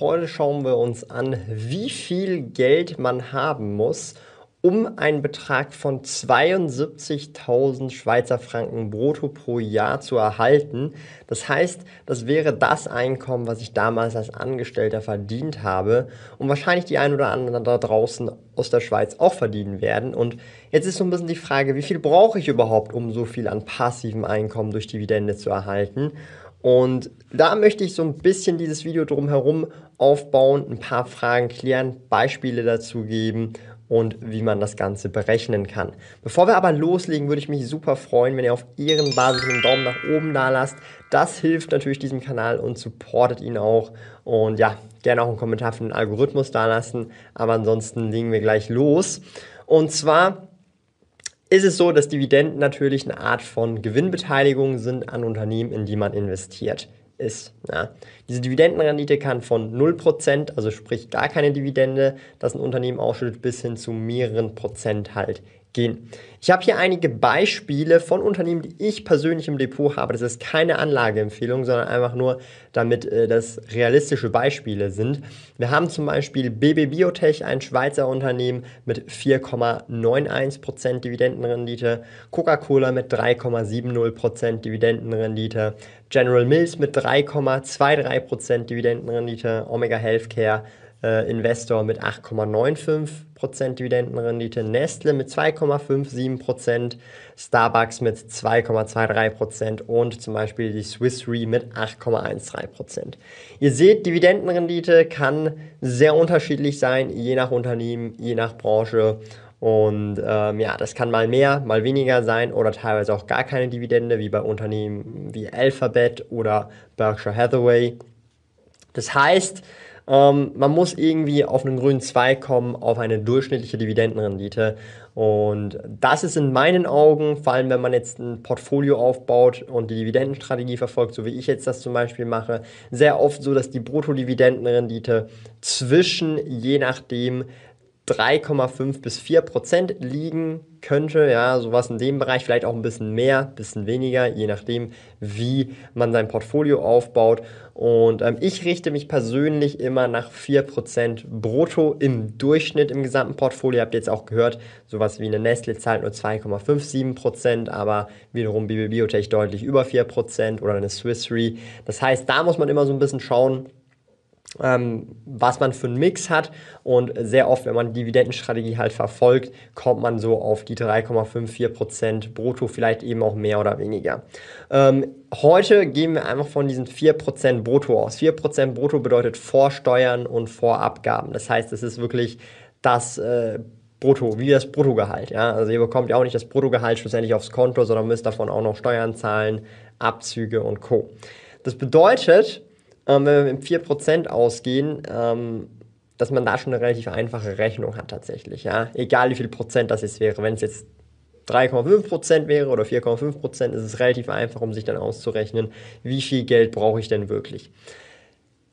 Heute schauen wir uns an, wie viel Geld man haben muss, um einen Betrag von 72.000 Schweizer Franken brutto pro Jahr zu erhalten. Das heißt, das wäre das Einkommen, was ich damals als Angestellter verdient habe und wahrscheinlich die ein oder anderen da draußen aus der Schweiz auch verdienen werden. Und jetzt ist so ein bisschen die Frage, wie viel brauche ich überhaupt, um so viel an passivem Einkommen durch Dividende zu erhalten? Und da möchte ich so ein bisschen dieses Video drumherum aufbauen, ein paar Fragen klären, Beispiele dazu geben und wie man das Ganze berechnen kann. Bevor wir aber loslegen, würde ich mich super freuen, wenn ihr auf Ehrenbasis einen Daumen nach oben da lasst. Das hilft natürlich diesem Kanal und supportet ihn auch. Und ja, gerne auch einen Kommentar für den Algorithmus da lassen. Aber ansonsten legen wir gleich los. Und zwar ist es so, dass Dividenden natürlich eine Art von Gewinnbeteiligung sind an Unternehmen, in die man investiert ist. Ja. Diese Dividendenrendite kann von 0%, also sprich gar keine Dividende, das ein Unternehmen ausschüttet, bis hin zu mehreren Prozent halt gehen. Ich habe hier einige Beispiele von Unternehmen, die ich persönlich im Depot habe. Das ist keine Anlageempfehlung, sondern einfach nur, damit äh, das realistische Beispiele sind. Wir haben zum Beispiel BB Biotech, ein Schweizer Unternehmen mit 4,91% Dividendenrendite, Coca-Cola mit 3,70% Dividendenrendite, General Mills mit 3,23% Dividendenrendite, Omega Healthcare äh, Investor mit 8,95% Dividendenrendite, Nestle mit 2,57%, Starbucks mit 2,23% und zum Beispiel die Swiss Re mit 8,13%. Ihr seht, Dividendenrendite kann sehr unterschiedlich sein, je nach Unternehmen, je nach Branche. Und ähm, ja, das kann mal mehr, mal weniger sein oder teilweise auch gar keine Dividende, wie bei Unternehmen wie Alphabet oder Berkshire Hathaway. Das heißt, ähm, man muss irgendwie auf einen grünen Zweig kommen, auf eine durchschnittliche Dividendenrendite. Und das ist in meinen Augen, vor allem wenn man jetzt ein Portfolio aufbaut und die Dividendenstrategie verfolgt, so wie ich jetzt das zum Beispiel mache, sehr oft so, dass die Bruttodividendenrendite zwischen, je nachdem, 3,5 bis 4 Prozent liegen könnte. Ja, sowas in dem Bereich, vielleicht auch ein bisschen mehr, ein bisschen weniger, je nachdem, wie man sein Portfolio aufbaut. Und ähm, ich richte mich persönlich immer nach 4 Prozent brutto im Durchschnitt im gesamten Portfolio. Ihr habt jetzt auch gehört, sowas wie eine Nestle zahlt nur 2,57 Prozent, aber wiederum Biotech deutlich über 4 Prozent oder eine Swiss Re. Das heißt, da muss man immer so ein bisschen schauen, ähm, was man für einen Mix hat. Und sehr oft, wenn man die Dividendenstrategie halt verfolgt, kommt man so auf die 3,54% brutto, vielleicht eben auch mehr oder weniger. Ähm, heute gehen wir einfach von diesen 4% brutto aus. 4% brutto bedeutet vor Steuern und vor Abgaben. Das heißt, es ist wirklich das äh, Brutto, wie das Bruttogehalt. Ja? Also ihr bekommt ja auch nicht das Bruttogehalt schlussendlich aufs Konto, sondern müsst davon auch noch Steuern zahlen, Abzüge und Co. Das bedeutet, ähm, wenn wir mit 4% ausgehen, ähm, dass man da schon eine relativ einfache Rechnung hat tatsächlich. Ja? Egal wie viel Prozent das jetzt wäre. Wenn es jetzt 3,5% wäre oder 4,5%, ist es relativ einfach, um sich dann auszurechnen, wie viel Geld brauche ich denn wirklich.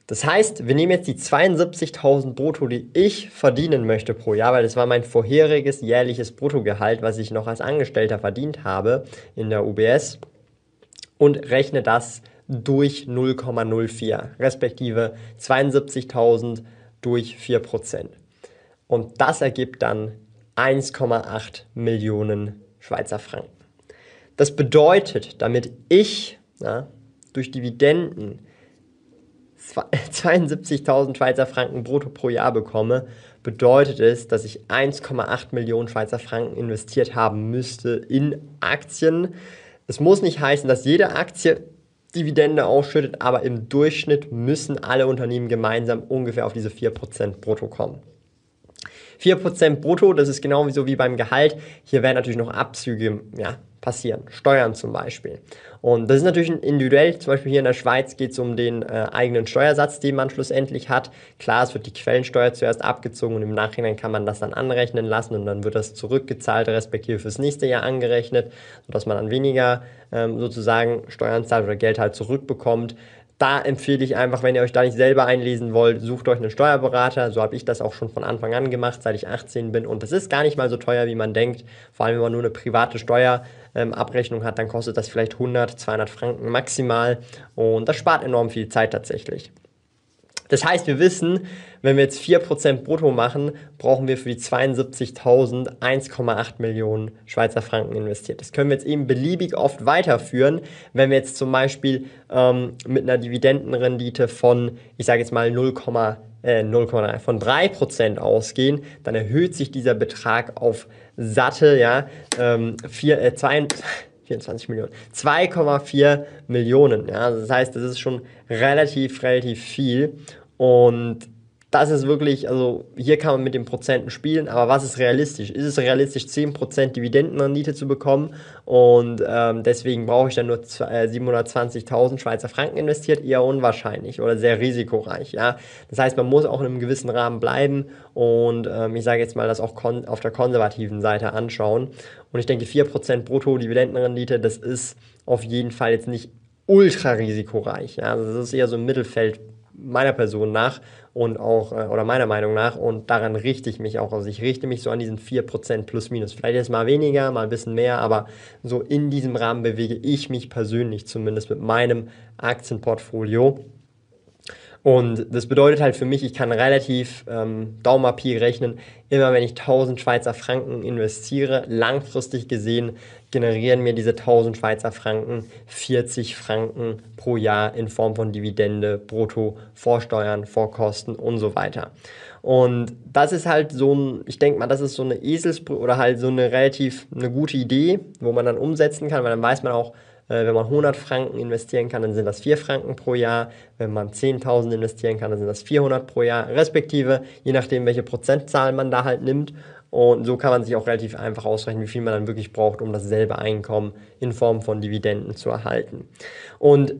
Das heißt, wir nehmen jetzt die 72.000 Brutto, die ich verdienen möchte pro Jahr, weil das war mein vorheriges jährliches Bruttogehalt, was ich noch als Angestellter verdient habe in der UBS und rechne das durch 0,04, respektive 72.000 durch 4%. Und das ergibt dann 1,8 Millionen Schweizer Franken. Das bedeutet, damit ich ja, durch Dividenden 72.000 Schweizer Franken brutto pro Jahr bekomme, bedeutet es, dass ich 1,8 Millionen Schweizer Franken investiert haben müsste in Aktien. Es muss nicht heißen, dass jede Aktie Dividende ausschüttet, aber im Durchschnitt müssen alle Unternehmen gemeinsam ungefähr auf diese 4% brutto kommen. 4% brutto, das ist genau so wie beim Gehalt. Hier werden natürlich noch Abzüge ja, passieren. Steuern zum Beispiel. Und das ist natürlich individuell. Zum Beispiel hier in der Schweiz geht es um den äh, eigenen Steuersatz, den man schlussendlich hat. Klar, es wird die Quellensteuer zuerst abgezogen und im Nachhinein kann man das dann anrechnen lassen und dann wird das zurückgezahlt, respektive fürs nächste Jahr angerechnet, sodass man dann weniger ähm, sozusagen Steuern zahlt oder Geld halt zurückbekommt da empfehle ich einfach, wenn ihr euch da nicht selber einlesen wollt, sucht euch einen Steuerberater. So habe ich das auch schon von Anfang an gemacht, seit ich 18 bin. Und das ist gar nicht mal so teuer, wie man denkt. Vor allem, wenn man nur eine private Steuerabrechnung ähm, hat, dann kostet das vielleicht 100, 200 Franken maximal. Und das spart enorm viel Zeit tatsächlich. Das heißt, wir wissen, wenn wir jetzt 4% brutto machen, brauchen wir für die 72.000 1,8 Millionen Schweizer Franken investiert. Das können wir jetzt eben beliebig oft weiterführen, wenn wir jetzt zum Beispiel ähm, mit einer Dividendenrendite von, ich sage jetzt mal 0, äh, 0,3 von 3% ausgehen, dann erhöht sich dieser Betrag auf satte ja, ähm, 4, äh, 2, 24 Millionen. 2,4 Millionen. Ja, das heißt, das ist schon relativ, relativ viel. Und das ist wirklich, also hier kann man mit den Prozenten spielen, aber was ist realistisch? Ist es realistisch, 10% Dividendenrendite zu bekommen? Und ähm, deswegen brauche ich dann nur 720.000 äh, Schweizer Franken investiert? Eher unwahrscheinlich oder sehr risikoreich. Ja? Das heißt, man muss auch in einem gewissen Rahmen bleiben und ähm, ich sage jetzt mal, das auch auf der konservativen Seite anschauen. Und ich denke, 4% Brutto-Dividendenrendite, das ist auf jeden Fall jetzt nicht ultra risikoreich. Ja? Also das ist eher so im Mittelfeld meiner Person nach und auch, äh, oder meiner Meinung nach, und daran richte ich mich auch. Also ich richte mich so an diesen 4% plus minus. Vielleicht ist mal weniger, mal ein bisschen mehr, aber so in diesem Rahmen bewege ich mich persönlich zumindest mit meinem Aktienportfolio. Und das bedeutet halt für mich, ich kann relativ ähm, Daumapi rechnen, immer wenn ich 1000 Schweizer Franken investiere, langfristig gesehen generieren mir diese 1000 Schweizer Franken 40 Franken pro Jahr in Form von Dividende, Brutto, Vorsteuern, Vorkosten und so weiter. Und das ist halt so ein, ich denke mal, das ist so eine Esels- oder halt so eine relativ eine gute Idee, wo man dann umsetzen kann, weil dann weiß man auch, äh, wenn man 100 Franken investieren kann, dann sind das 4 Franken pro Jahr. Wenn man 10.000 investieren kann, dann sind das 400 pro Jahr, respektive, je nachdem, welche Prozentzahl man da halt nimmt. Und so kann man sich auch relativ einfach ausrechnen, wie viel man dann wirklich braucht, um dasselbe Einkommen in Form von Dividenden zu erhalten. Und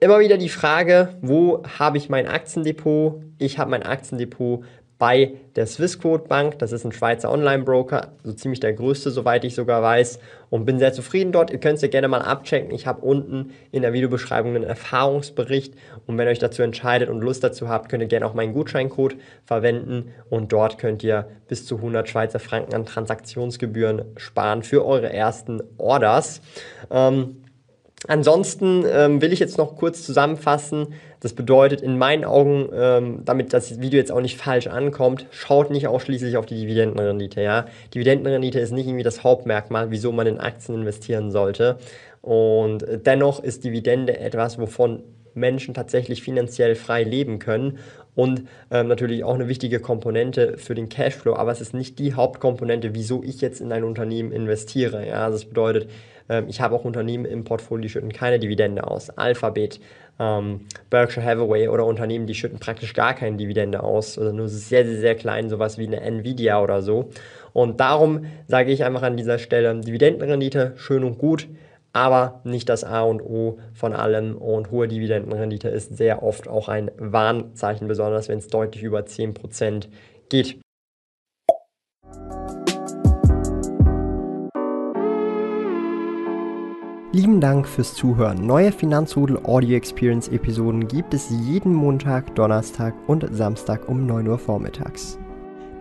immer wieder die Frage, wo habe ich mein Aktiendepot? Ich habe mein Aktiendepot bei der Swissquote Bank. Das ist ein Schweizer Online-Broker, so ziemlich der größte, soweit ich sogar weiß. Und bin sehr zufrieden dort. Ihr könnt es ja gerne mal abchecken. Ich habe unten in der Videobeschreibung einen Erfahrungsbericht. Und wenn ihr euch dazu entscheidet und Lust dazu habt, könnt ihr gerne auch meinen Gutscheincode verwenden. Und dort könnt ihr bis zu 100 Schweizer Franken an Transaktionsgebühren sparen für eure ersten Orders. Ähm, Ansonsten ähm, will ich jetzt noch kurz zusammenfassen. Das bedeutet in meinen Augen, ähm, damit das Video jetzt auch nicht falsch ankommt, schaut nicht ausschließlich auf die Dividendenrendite. Ja? Dividendenrendite ist nicht irgendwie das Hauptmerkmal, wieso man in Aktien investieren sollte. Und dennoch ist Dividende etwas, wovon Menschen tatsächlich finanziell frei leben können und ähm, natürlich auch eine wichtige Komponente für den Cashflow, aber es ist nicht die Hauptkomponente, wieso ich jetzt in ein Unternehmen investiere. Ja, also das bedeutet, ähm, ich habe auch Unternehmen im Portfolio, die schütten keine Dividende aus. Alphabet, ähm, Berkshire Hathaway oder Unternehmen, die schütten praktisch gar keine Dividende aus oder nur sehr, sehr, sehr klein, sowas wie eine Nvidia oder so. Und darum sage ich einfach an dieser Stelle, Dividendenrendite schön und gut, aber nicht das A und O von allem. Und hohe Dividendenrendite ist sehr oft auch ein Warnzeichen, besonders wenn es deutlich über 10% geht. Lieben Dank fürs Zuhören. Neue Finanzrudel Audio Experience Episoden gibt es jeden Montag, Donnerstag und Samstag um 9 Uhr vormittags.